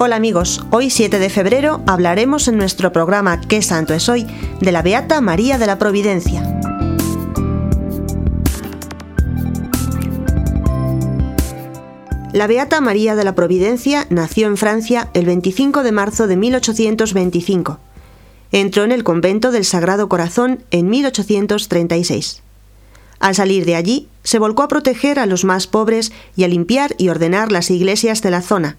Hola amigos, hoy 7 de febrero hablaremos en nuestro programa ¿Qué santo es hoy? de la Beata María de la Providencia. La Beata María de la Providencia nació en Francia el 25 de marzo de 1825. Entró en el convento del Sagrado Corazón en 1836. Al salir de allí, se volcó a proteger a los más pobres y a limpiar y ordenar las iglesias de la zona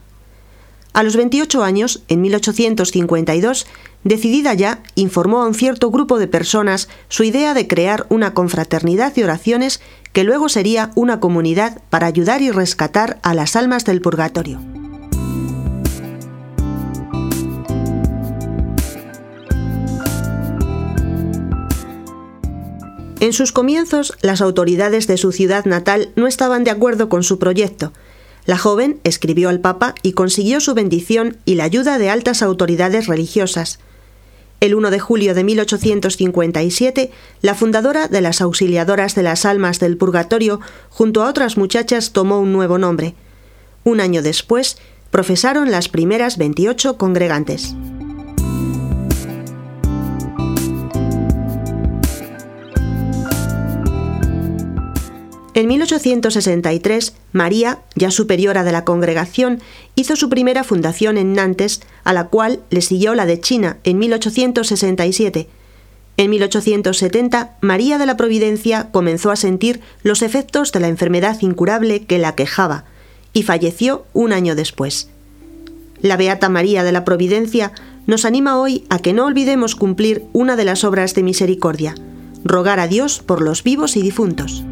a los 28 años, en 1852, decidida ya, informó a un cierto grupo de personas su idea de crear una confraternidad de oraciones que luego sería una comunidad para ayudar y rescatar a las almas del purgatorio. En sus comienzos, las autoridades de su ciudad natal no estaban de acuerdo con su proyecto, la joven escribió al Papa y consiguió su bendición y la ayuda de altas autoridades religiosas. El 1 de julio de 1857, la fundadora de las Auxiliadoras de las Almas del Purgatorio, junto a otras muchachas, tomó un nuevo nombre. Un año después, profesaron las primeras 28 congregantes. En 1863, María, ya superiora de la congregación, hizo su primera fundación en Nantes, a la cual le siguió la de China en 1867. En 1870, María de la Providencia comenzó a sentir los efectos de la enfermedad incurable que la quejaba y falleció un año después. La Beata María de la Providencia nos anima hoy a que no olvidemos cumplir una de las obras de misericordia, rogar a Dios por los vivos y difuntos.